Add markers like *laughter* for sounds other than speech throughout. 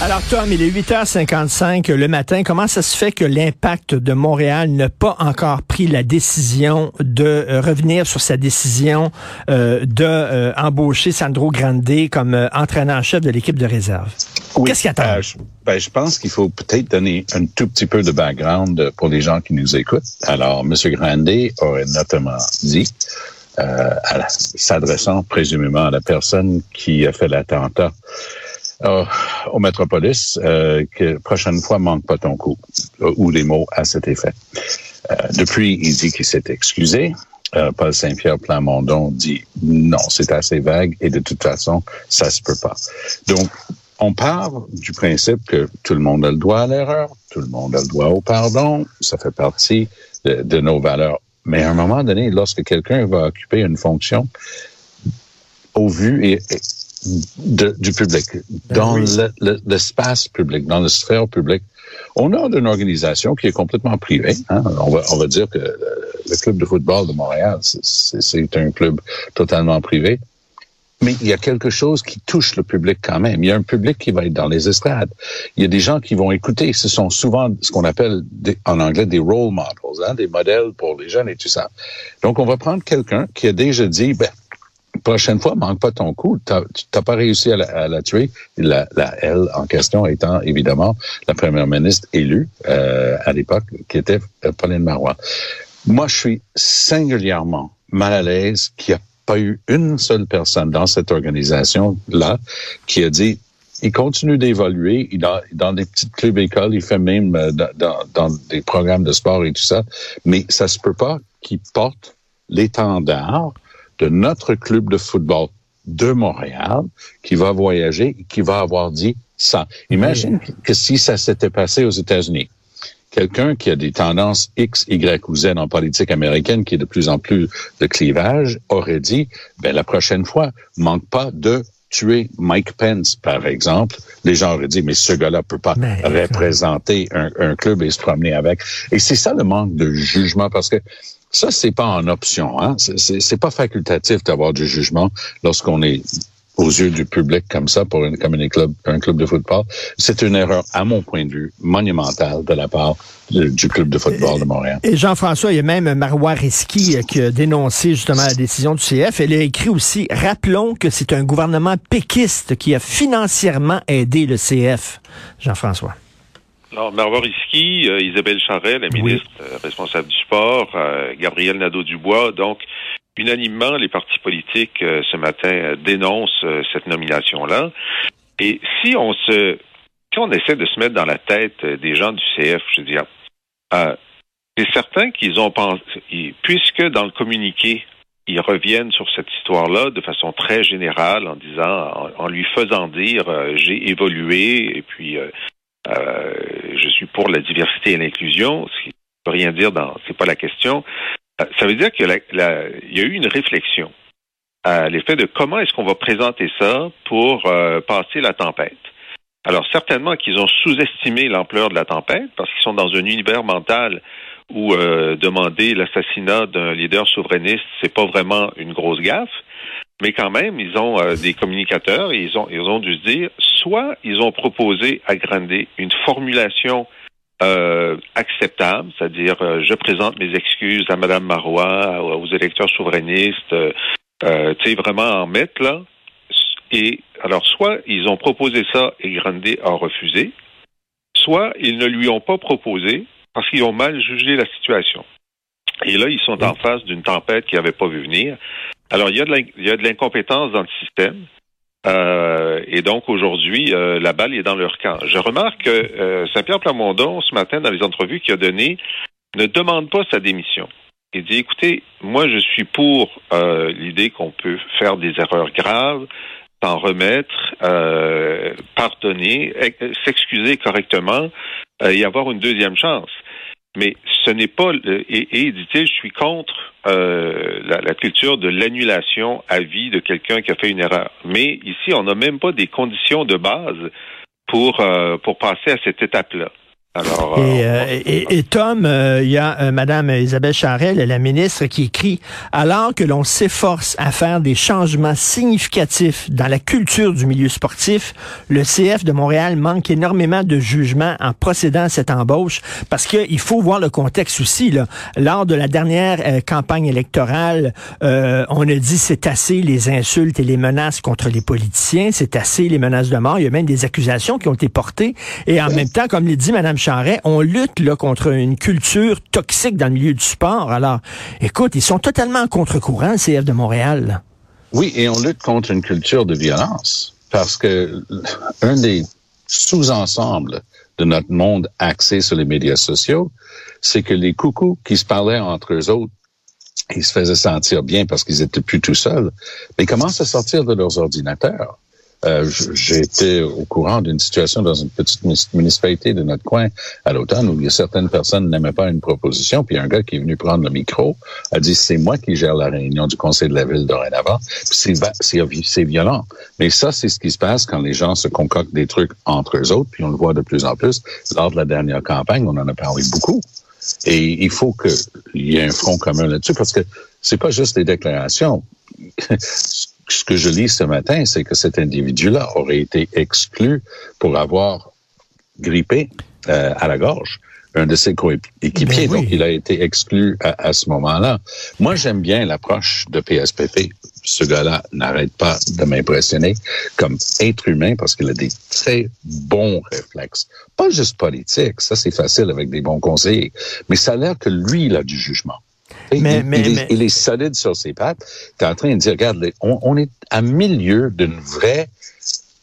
Alors Tom, il est 8h55 le matin. Comment ça se fait que l'impact de Montréal n'a pas encore pris la décision de euh, revenir sur sa décision euh, de euh, embaucher Sandro Grande comme euh, entraîneur-chef de l'équipe de réserve? Qu'est-ce qu'il attend? Je, ben, je pense qu'il faut peut-être donner un tout petit peu de background pour les gens qui nous écoutent. Alors, M. Grande aurait notamment dit, euh, s'adressant présumément à la personne qui a fait l'attentat euh, au Métropolis, euh, que prochaine fois, manque pas ton coup, euh, ou des mots à cet effet. Euh, depuis, il dit qu'il s'est excusé. Paul Saint-Pierre Plamondon dit non, c'est assez vague et de toute façon, ça se peut pas. Donc, on part du principe que tout le monde a le droit à l'erreur, tout le monde a le droit au pardon, ça fait partie de, de nos valeurs. Mais à un moment donné, lorsque quelqu'un va occuper une fonction au vu et de- du public, dans oui. le- le- l'espace public, dans la sphère publique, on a une organisation qui est complètement privée. hein. On, va, on va dire que le, le club de football de Montréal, c'est- c'est c'est un club totalement privé. Mais il y a quelque chose qui touche le public quand même. Il y a un public qui va être dans les estrades. Il y a des gens qui vont écouter. Ce sont souvent ce qu'on appelle des- en anglais des role models, hein, des modèles pour les jeunes et tout ça. Donc, on va prendre quelqu'un qui a déjà dit, ben, prochaine fois, manque pas ton coup. T'as t'as pas réussi à la, tuer. La, la elle en question étant évidemment la première ministre élue euh, à l'époque, qui était euh, Pauline Marois. Moi, je suis singulièrement mal à l'aise qu'il n'y a pas eu une seule personne dans cette organisation-là qui a dit il continue d'évoluer, il dans, dans des petites clubs écoles, il fait même euh, dans, dans, dans des programmes de sport et tout ça, mais ça se peut pas qu'il porte l'étendard de notre club de football de Montréal qui va voyager et qui va avoir dit ça. Imagine que si ça s'était passé aux États-Unis quelqu'un qui a des tendances X, Y ou Z en politique américaine, qui est de plus en plus de clivage, aurait dit, ben, la prochaine fois, manque pas de tuer Mike Pence, par exemple. Les gens auraient dit, mais ce gars-là peut pas Mais- représenter un, un club et se promener avec. Et c'est ça le manque de jugement, parce que ça, c'est pas en option. Hein? C'est- pas facultatif d'avoir du jugement lorsqu'on est aux yeux du public comme ça pour une, club, un club de football. C'est une erreur, à mon point de vue, monumentale de la part du club de football de Montréal. Et Jean-François, il y a même Marois Risky euh, qui a dénoncé justement la décision du CF. Elle a écrit aussi, rappelons que c'est un gouvernement péquiste qui a financièrement aidé le CF. Jean-François. Alors, Marwa Risky, euh, Isabelle Charret, la Oui. ministre euh, responsable du sport, euh, Gabriel Nadeau-Dubois. Donc, unanimement, les partis politiques ce matin dénoncent cette nomination-là. Et si on se, si on essaie de se mettre dans la tête des gens du CF, je veux dire, euh, c'est certain qu'ils ont pensé, puisque dans le communiqué, ils reviennent sur cette histoire-là de façon très générale en disant, en, en lui faisant dire, j'ai évolué et puis euh, je suis pour la diversité et l'inclusion, ce qui ne veut rien dire dans, c'est pas la question. Euh, Ça veut dire que la, la- il y a eu une réflexion à l'effet de comment est-ce qu'on va présenter ça pour euh, passer la tempête. Alors certainement qu'ils ont sous-estimé l'ampleur de la tempête parce qu'ils sont dans un univers mental où demander l'assassinat d'un leader souverainiste, c'est pas vraiment une grosse gaffe. Mais quand même, ils ont euh, des communicateurs et ils ont, ils ont dû se dire, soit ils ont proposé à Grandet une formulation euh, acceptable, c'est-à-dire euh, je présente mes excuses à Madame Marois, aux électeurs souverainistes, euh, euh, tu sais, vraiment en mettre là. Et alors, soit ils ont proposé ça et Grandet a refusé, soit ils ne lui ont pas proposé parce qu'ils ont mal jugé la situation. Et là, ils sont en face d'une tempête qu'ils n'avaient pas vu venir. Alors, il y a de l'incompétence dans le système. Euh, et donc, aujourd'hui, euh, la balle est dans leur camp. Je remarque que euh, Saint-Pierre Plamondon, ce matin, dans les entrevues qu'il a données, ne demande pas sa démission. Il dit, écoutez, moi, je suis pour euh, l'idée qu'on peut faire des erreurs graves, s'en remettre, euh, pardonner, s'excuser correctement euh, et avoir une deuxième chance. Mais ce n'est pas, et, et dit-il, je suis contre euh, la, la culture de l'annulation à vie de quelqu'un qui a fait une erreur. Mais ici, on n'a même pas des conditions de base pour, euh, pour passer à cette étape-là. Alors, et, euh, et, et, Tom, euh, il y a euh, Madame Isabelle Charel, la ministre, qui écrit alors que l'on s'efforce à faire des changements significatifs dans la culture du milieu sportif, le CF de Montréal manque énormément de jugement en procédant à cette embauche, parce qu'il faut voir le contexte aussi. Là. Lors de la dernière campagne électorale, on a dit c'est assez les insultes et les menaces contre les politiciens, c'est assez les menaces de mort. Il y a même des accusations qui ont été portées. Et en même temps, comme l'a dit Madame on lutte contre une culture toxique dans le milieu du sport. Alors, écoute, ils sont totalement en contre-courant, le CF de Montréal. Oui, et on lutte contre une culture de violence. Parce que un des sous-ensembles de notre monde axé sur les médias sociaux, c'est que les coucous qui se parlaient entre eux autres, ils se faisaient sentir bien parce qu'ils étaient plus tout seuls, mais ils commencent à sortir de leurs ordinateurs. Euh, j'ai été au courant d'une situation dans une petite municipalité de notre coin à l'automne où certaines personnes n'aimaient pas une proposition, puis un gars qui est venu prendre le micro a dit c'est moi qui gère la réunion du conseil de la ville dorénavant. C'est violent, mais ça c'est ce qui se passe quand les gens se concoctent des trucs entre eux autres, puis on le voit de plus en plus lors de la dernière campagne, on en a parlé beaucoup. Et il faut qu'il y ait un front commun là-dessus parce que c'est pas juste des déclarations. Ce que je lis ce matin, c'est que cet individu-là aurait été exclu pour avoir grippé euh, à la gorge un de ses coéquipiers. Ben Donc, il a été exclu à, ce moment-là. Moi, j'aime bien l'approche de PSPP. Ce gars-là n'arrête pas de m'impressionner comme être humain parce qu'il a des très bons réflexes. Pas juste politiques, ça c'est facile avec des bons conseillers, mais ça a l'air que lui, il a du jugement. Mais, il, mais, il, est, solide sur ses pattes. Tu es en train de dire, regarde, on, est à milieu d'une vraie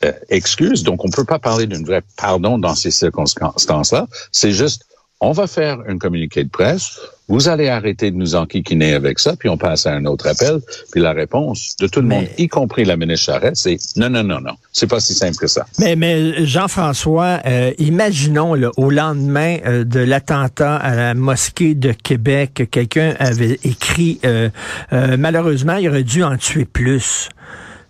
euh, excuse, donc on ne peut pas parler d'une vraie pardon dans ces circonstances-là. C'est juste, on va faire un communiqué de presse, vous allez arrêter de nous enquiquiner avec ça, puis on passe à un autre appel, puis la réponse de tout le monde, y compris la ministre Charette, c'est non, non, non, non, c'est pas si simple que ça. Mais, mais Jean-François, euh, imaginons là, au lendemain euh, de l'attentat à la mosquée de Québec, quelqu'un avait écrit, euh, malheureusement, il aurait dû en tuer plus.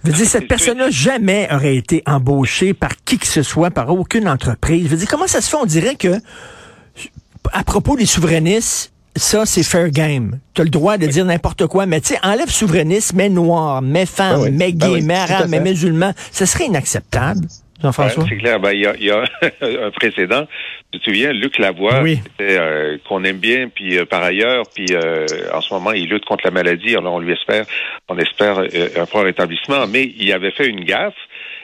Je veux dire, cette personne-là jamais aurait été embauchée par qui que ce soit, par aucune entreprise. Je veux dire, comment ça se fait? On dirait que à propos des souverainistes, ça, c'est fair game. Tu as le droit de dire n'importe quoi, mais tu sais, enlève souverainiste, mais noir, mais femme, ben mais ben gay, mais arabe, mais musulman. Ce serait inacceptable. Jean-François? c'est clair. Ben, il y, a, *laughs* un précédent. Tu te souviens, Luc Lavoie, euh, qu'on aime bien, puis euh, par ailleurs, puis euh, en ce moment, il lutte contre la maladie. Alors, on lui espère, on espère un fort rétablissement. Mais il avait fait une gaffe.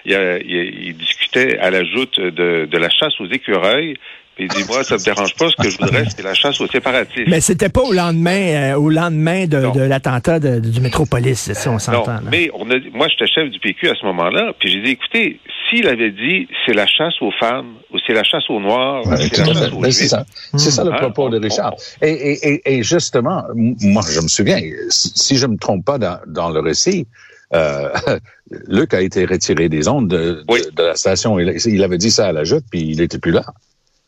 Il, il discutait à la joute de, de la chasse aux écureuils il dit, moi, ça me dérange pas. Ce que je voudrais, c'est la chasse aux séparatistes. Mais c'était pas au lendemain, euh, au lendemain de, l'attentat du Métropolis, ça, on s'entend. mais on a, moi, j'étais chef du PQ à ce moment-là, puis j'ai dit, écoutez, s'il avait dit, c'est la chasse aux femmes, ou c'est la chasse aux Noirs, c'est la chasse aux C'est ça, c'est ça le hein? propos de Richard. Et, justement, moi, je me souviens, si je me trompe pas dans, le récit, euh, *laughs* Luc a été retiré des ondes de, la station. Il, il, avait dit ça à la joute, puis il n'était plus là.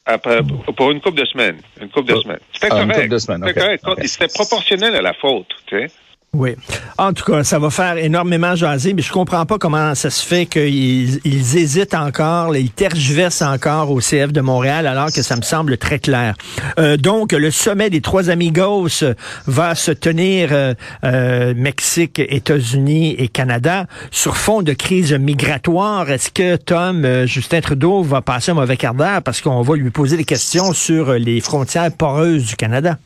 Après, pour une couple de semaines. Une couple de semaines. C'était correct. C'était correct. C'était proportionnel à la faute, tu sais. Oui. En tout cas, ça va faire énormément jaser, mais je comprends pas comment ça se fait qu'ils ils hésitent encore, ils tergiversent encore au CF de Montréal, alors que ça me semble très clair. Euh, donc, le sommet des trois amigos va se tenir euh, euh, Mexique, États-Unis et Canada sur fond de crise migratoire. Est-ce que Tom, Justin Trudeau va passer un mauvais quart d'heure parce qu'on va lui poser des questions sur les frontières poreuses du Canada?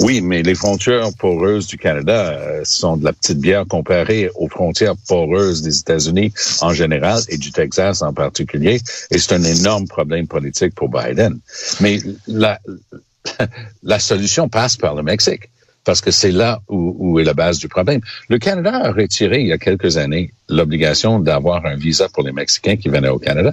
Oui, mais les frontières poreuses du Canada euh, sont de la petite bière comparée aux frontières poreuses des États-Unis en général et du Texas en particulier. Et c'est un énorme problème politique pour Biden. Mais la, *laughs* la solution passe par le Mexique parce que c'est là où, où, est la base du problème. Le Canada a retiré il y a quelques années l'obligation d'avoir un visa pour les Mexicains qui venaient au Canada.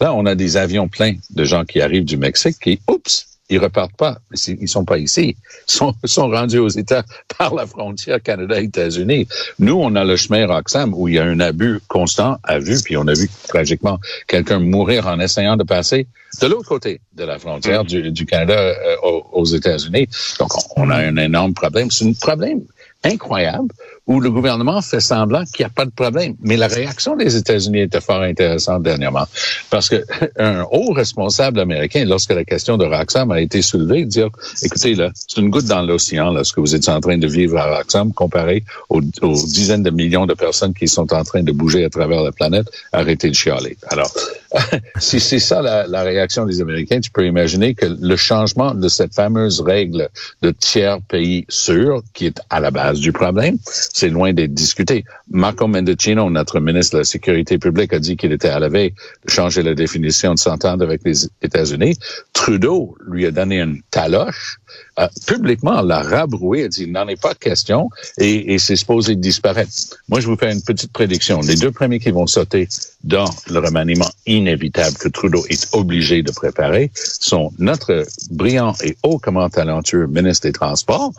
Là, on a des avions pleins de gens qui arrivent du Mexique qui, oups, ils repartent pas. Ils sont pas ici. Ils sont, *laughs* sont rendus aux États *laughs* par la frontière Canada-États-Unis. Nous, on a le chemin Roxham où il y a un abus constant à vue, puis on a vu tragiquement quelqu'un mourir en essayant de passer de l'autre côté de la frontière du, du Canada euh, aux, États-Unis. Donc, on, a un énorme problème. C'est un problème incroyable où le gouvernement fait semblant qu'il n'y a pas de problème. Mais la réaction des États-Unis était fort intéressante dernièrement, parce que *laughs* un haut responsable américain, lorsque la question de Roxham a été soulevée, dire, écoutez, là, c'est une goutte dans l'océan, là, ce que vous êtes en train de vivre à Roxham, comparé aux, aux dizaines de millions de personnes qui sont en train de bouger à travers la planète, arrêtez de chialer. Alors, *laughs* si c'est ça la, la, réaction des Américains, tu peux imaginer que le changement de cette fameuse règle de tiers pays sûr, qui est à la base du problème, c'est loin d'être discuté. Marco Mendocino, notre ministre de la Sécurité publique, a dit qu'il était à la veille de changer la définition de s'entendre avec les États-Unis. Trudeau lui a donné une taloche euh, publiquement l'a rabroué, a dit il n'en est pas question et, et c'est supposé disparaître. Moi, je vous fais une petite prédiction. Les deux premiers qui vont sauter dans le remaniement inévitable que Trudeau est obligé de préparer sont notre brillant et hautement talentueux ministre des Transports,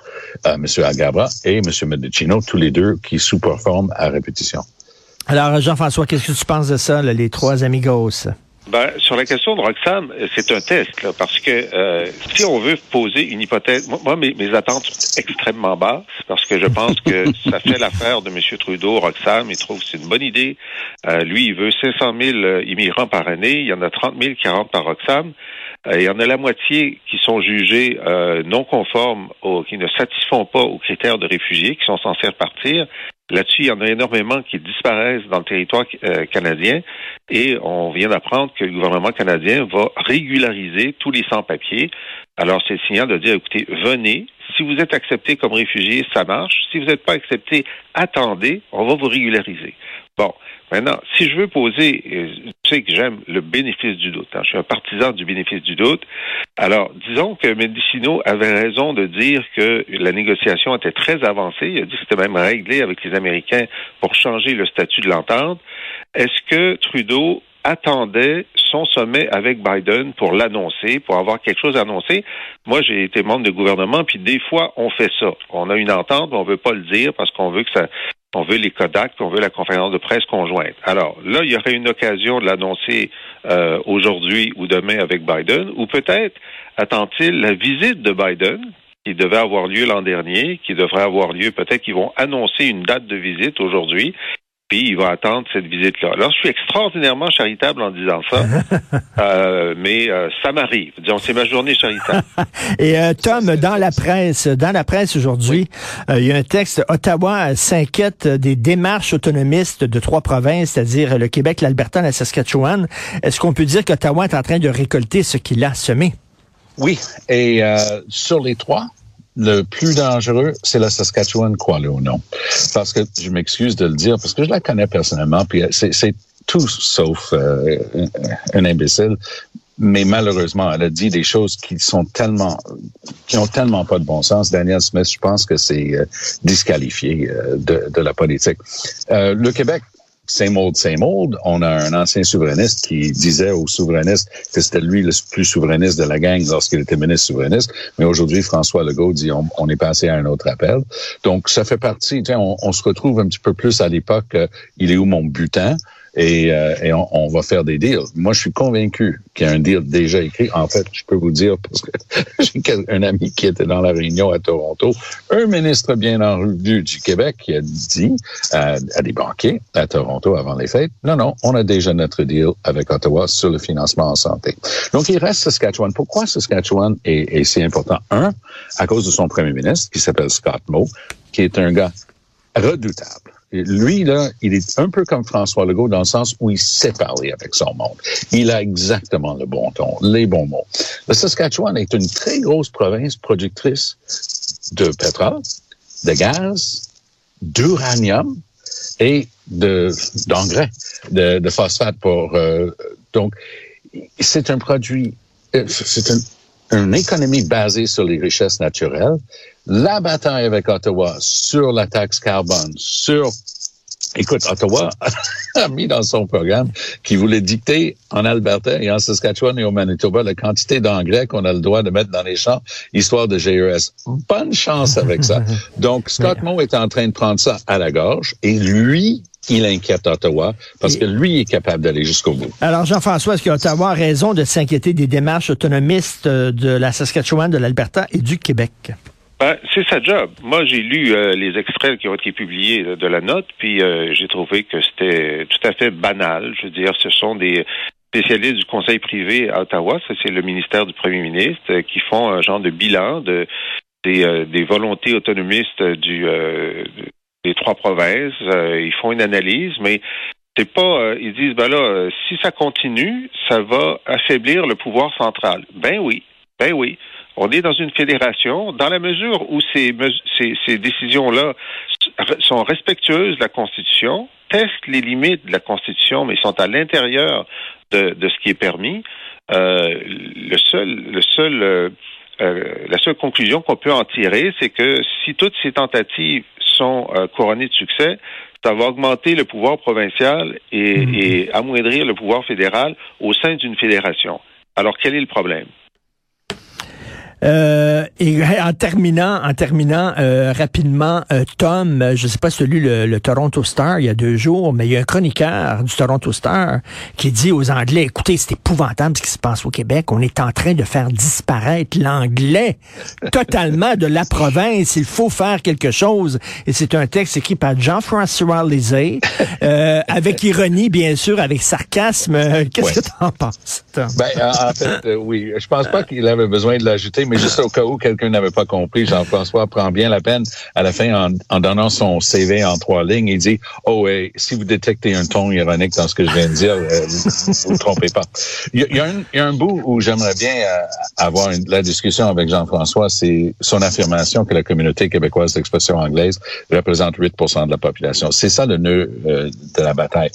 euh, M. Agabra, et M. Medicino, tous les deux qui sous-performent à répétition. Alors, Jean-François, qu'est-ce que tu penses de ça, là, les trois amigos? Ben, sur la question de Roxane, c'est un test, là, parce que euh, si on veut poser une hypothèse, moi, mes, mes, attentes sont extrêmement basses, parce que je pense que *laughs* ça fait l'affaire de M. Trudeau, Roxane, il trouve que c'est une bonne idée. Euh, lui, il veut 500 000 immigrants par année, il y en a 30 000 qui rentrent par Roxane. Euh, il y en a la moitié qui sont jugés euh, non conformes, aux, qui ne satisfont pas aux critères de réfugiés, qui sont censés repartir. Là-dessus, il y en a énormément qui disparaissent dans le territoire euh, canadien et on vient d'apprendre que le gouvernement canadien va régulariser tous les sans-papiers. Alors, c'est le signal de dire, écoutez, venez. Si vous êtes accepté comme réfugié, ça marche. Si vous n'êtes pas accepté, attendez, on va vous régulariser. Bon, maintenant, si je veux poser, euh, tu sais que j'aime le bénéfice du doute. Hein, je suis un partisan du bénéfice du doute. Alors, disons que Mendicino avait raison de dire que la négociation était très avancée. Il a dit que c'était même réglé avec les Américains pour changer le statut de l'entente. Est-ce que Trudeau attendait son sommet avec Biden pour l'annoncer, pour avoir quelque chose à annoncer. Moi, j'ai été membre de gouvernement, puis des fois, on fait ça. On a une entente, mais on veut pas le dire parce qu'on veut que ça, on veut les Kodak, on veut la conférence de presse conjointe. Alors là, il y aurait une occasion de l'annoncer euh, aujourd'hui ou demain avec Biden, ou peut-être attend-il la visite de Biden qui devait avoir lieu l'an dernier, qui devrait avoir lieu, peut-être qu'ils vont annoncer une date de visite aujourd'hui, puis il va attendre cette visite-là. Alors, je suis extraordinairement charitable en disant ça, *laughs* euh, mais euh, ça m'arrive. Disons, c'est ma journée charitable. *laughs* Et euh, Tom, dans la presse, dans la presse aujourd'hui, euh, il y a un texte. Ottawa s'inquiète des démarches autonomistes de trois provinces, c'est-à-dire le Québec, l'Alberta, la Saskatchewan. Est-ce qu'on peut dire qu'Ottawa est en train de récolter ce qu'il a semé? Oui, et sur les trois, le plus dangereux, c'est la Saskatchewan, crois-le ou non? Parce que, je m'excuse de le dire, parce que je la connais personnellement, puis c'est tout sauf euh, un imbécile. Mais malheureusement, elle a dit des choses qui sont tellement, qui ont tellement pas de bon sens. Daniel Smith, je pense que c'est euh, disqualifié euh, de, de, la politique. le Québec same old, same old. On a un ancien souverainiste qui disait aux souverainistes que c'était lui le plus souverainiste de la gang lorsqu'il était ministre souverainiste. Mais aujourd'hui, François Legault dit on, est passé à un autre appel. Donc, ça fait partie, on, on se retrouve un petit peu plus à l'époque, euh, il est où mon butin? Et, euh, et on, on, va faire des deals. Moi, je suis convaincu qu'il y a un deal déjà écrit. En fait, je peux vous dire, parce que *laughs* j'ai un ami qui était dans la réunion à Toronto, un ministre bien en revue du Québec qui a dit à, à, des banquiers à Toronto avant les fêtes, non, non, on a déjà notre deal avec Ottawa sur le financement en santé. Donc, il reste Saskatchewan. Pourquoi Saskatchewan est, est si important? Un, à cause de son premier ministre, qui s'appelle Scott Moe, qui est un gars redoutable lui, là, il est un peu comme François Legault dans le sens où il sait parler avec son monde. Il a exactement le bon ton, les bons mots. Le Saskatchewan est une très grosse province productrice de pétrole, de gaz, d'uranium et de d'engrais, de, de, phosphate pour euh, donc c'est un produit, euh, c'est une, une économie basée sur les richesses naturelles. La bataille avec Ottawa sur la taxe carbone, sur Écoute, Ottawa *laughs* a mis dans son programme qu'il voulait dicter en Alberta et en Saskatchewan et au Manitoba la quantité d'engrais qu'on a le droit de mettre dans les champs, histoire de GES. Bonne chance avec ça. *laughs* Donc, Scott Moe est en train de prendre ça à la gorge et lui, il inquiète Ottawa parce que lui est capable d'aller jusqu'au bout. Alors, Jean-François, est-ce qu'Ottawa a raison de s'inquiéter des démarches autonomistes de la Saskatchewan, de l'Alberta et du Québec? Ben, c'est sa job. Moi, j'ai lu euh, les extraits qui ont été publiés de, la note, puis euh, j'ai trouvé que c'était tout à fait banal. Je veux dire, ce sont des spécialistes du Conseil privé à Ottawa, ça c'est le ministère du Premier ministre, euh, qui font un genre de bilan de des, euh, des volontés autonomistes du des trois provinces. ils font une analyse, mais c'est pas. ils disent ben là, si ça continue, ça va affaiblir le pouvoir central. Ben oui, ben oui. On est dans une fédération, dans la mesure où ces, ces, ces décisions-là sont respectueuses de la Constitution, testent les limites de la Constitution, mais sont à l'intérieur de, de, ce qui est permis. Euh, le seul, le seul, euh, euh, la seule conclusion qu'on peut en tirer, c'est que si toutes ces tentatives sont couronnées de succès, ça va augmenter le pouvoir provincial et, mmh. et amoindrir le pouvoir fédéral au sein d'une fédération. Alors quel est le problème? Euh, et *laughs* en terminant, en terminant euh, rapidement, euh, Tom, je sais pas si tu as lu le, Toronto Star il y a deux jours, mais il y a un chroniqueur du Toronto Star qui dit aux Anglais, écoutez, c'est épouvantable ce qui se passe au Québec. On est en train de faire disparaître l'anglais totalement de la province. Il faut faire quelque chose. Et c'est un texte écrit par Jean-François Lisée, avec ironie, bien sûr, avec sarcasme. Qu'est-ce que tu en penses, Tom? Ben, en fait, oui. Je pense pas qu'il avait besoin de l'ajouter mais *laughs* juste au cas où quelqu'un n'avait pas compris, Jean-François prend bien la peine à la fin en, donnant son CV en trois lignes, il dit oh ouais, si vous détectez un ton ironique dans ce que je viens de dire, euh, vous ne trompez pas. Il y, a, un, il y, a, un, bout où j'aimerais bien euh, avoir une, la discussion avec Jean-François, c'est son affirmation que la communauté québécoise d'expression anglaise représente 8% de la population. C'est ça le nœud euh, de la bataille,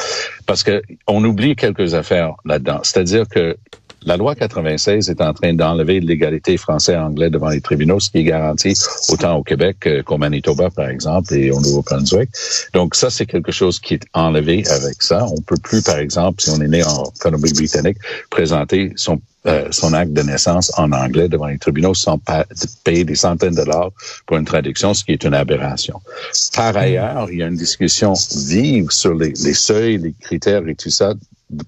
parce que on oublie quelques affaires là-dedans. C'est-à-dire que la loi 96 est en train d'enlever l'égalité français-anglais devant les tribunaux, ce qui est garanti autant au Québec qu'au Manitoba, par exemple, et au Nouveau-Brunswick. Donc ça, c'est quelque chose qui est enlevé avec ça. On peut plus, par exemple, si on est né en Colombie-Britannique, présenter son euh, acte de naissance en anglais devant les tribunaux sans payer des centaines de dollars pour une traduction, ce qui est une aberration. Par ailleurs, il y a une discussion vive sur les seuils, les critères et tout ça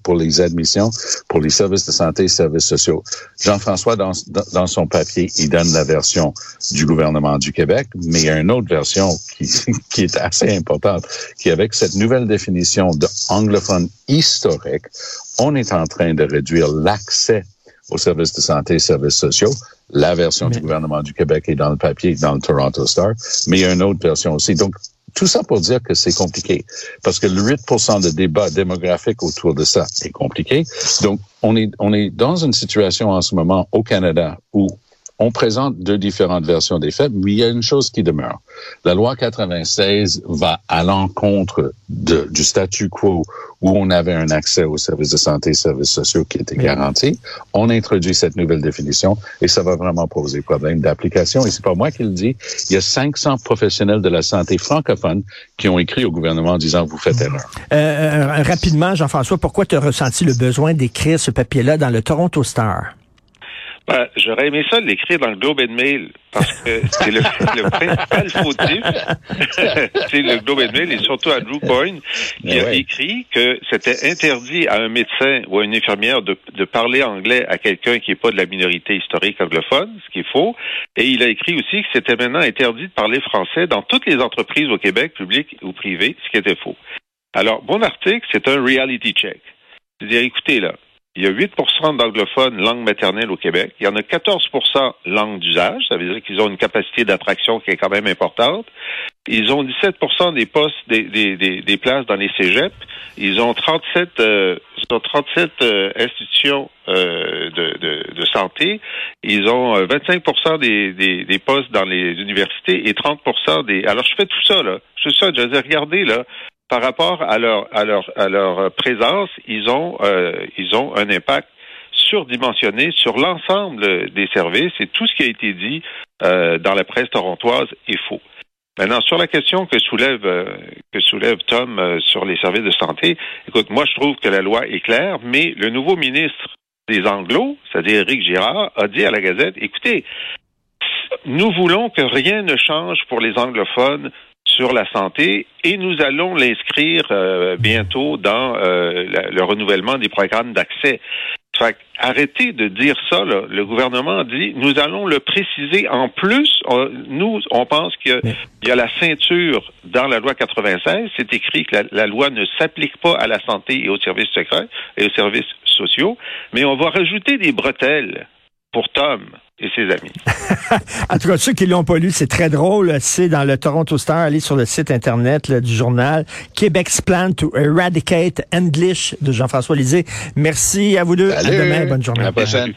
pour les admissions, pour les services de santé, services sociaux. Jean-François, dans, dans son papier, il donne la version du gouvernement du Québec, mais il y a une autre version qui, *laughs* qui est assez importante, qui avec cette nouvelle définition de anglophone historique, on est en train de réduire l'accès aux services de santé et services sociaux. La version du gouvernement du Québec est dans le papier, dans le Toronto Star, mais il y a une autre version aussi. Donc, tout ça pour dire que c'est compliqué, parce que le 8 de débat démographique autour de ça est compliqué. Donc, on est, on est dans une situation en ce moment au Canada où on présente deux différentes versions des faits, mais il y a une chose qui demeure. La loi 96 va à l'encontre du statu quo où on avait un accès aux services de santé et services sociaux qui était garanti. On introduit cette nouvelle définition et ça va vraiment poser problème d'application. Et c'est pas moi qui le dis. Il y a 500 professionnels de la santé francophones qui ont écrit au gouvernement en disant vous faites erreur. Euh, euh rapidement, Jean-François, pourquoi tu as ressenti le besoin d'écrire ce papier-là dans le Toronto Star? Ben, j'aurais aimé ça l'écrire dans le Globe and Mail parce que c'est le, *laughs* le, principal fautif. *laughs* c'est le Globe and Mail et surtout Andrew Coyne qui a écrit que c'était interdit à un médecin ou à une infirmière de, de parler anglais à quelqu'un qui n'est pas de la minorité historique anglophone, ce qui est faux. Et il a écrit aussi que c'était maintenant interdit de parler français dans toutes les entreprises au Québec, publiques ou privées, ce qui était faux. Alors, mon article, c'est un reality check. C'est-à-dire, écoutez, là, il y a 8% d'anglophones langue maternelle au Québec. Il y en a 14% langue d'usage. Ça veut dire qu'ils ont une capacité d'attraction qui est quand même importante. Ils ont 17 des postes, des, des, des, places dans les cégeps. Ils ont 37, euh, ils ont 37 euh, institutions euh, de, de, de, santé. Ils ont 25 euh, des, des, des, postes dans les universités et 30% des... Alors, je fais tout ça, là. Je fais ça. Je dis, regardez, là, par rapport à leur leur présence, ils ont euh, ils ont un impact surdimensionné sur l'ensemble des services et tout ce qui a été dit euh, dans la presse torontoise est faux. Maintenant, sur la question que soulève euh, que soulève Tom sur les services de santé, écoute, moi je trouve que la loi est claire, mais le nouveau ministre des Anglos, c'est-à-dire Éric Girard, a dit à la Gazette, écoutez, nous voulons que rien ne change pour les anglophones sur la santé et nous allons l'inscrire euh, bientôt dans euh, le renouvellement des programmes d'accès. Fait arrêtez de dire ça. Là. Le gouvernement dit nous allons le préciser en plus. On, nous, on pense qu'il y, y, a la ceinture dans la loi 96. C'est écrit que la, la loi ne s'applique pas à la santé et aux services secrets et aux services sociaux, mais on va rajouter des bretelles pour Tom et ses amis. *laughs* en tout cas, ceux qui l'ont pas lu, c'est très drôle. C'est dans le Toronto Star. Allez sur le site Internet là, du journal. Québec's Plan to Eradicate English de Jean-François Lisée. Merci à vous deux. Salut. À demain. Bonne journée. À la prochaine.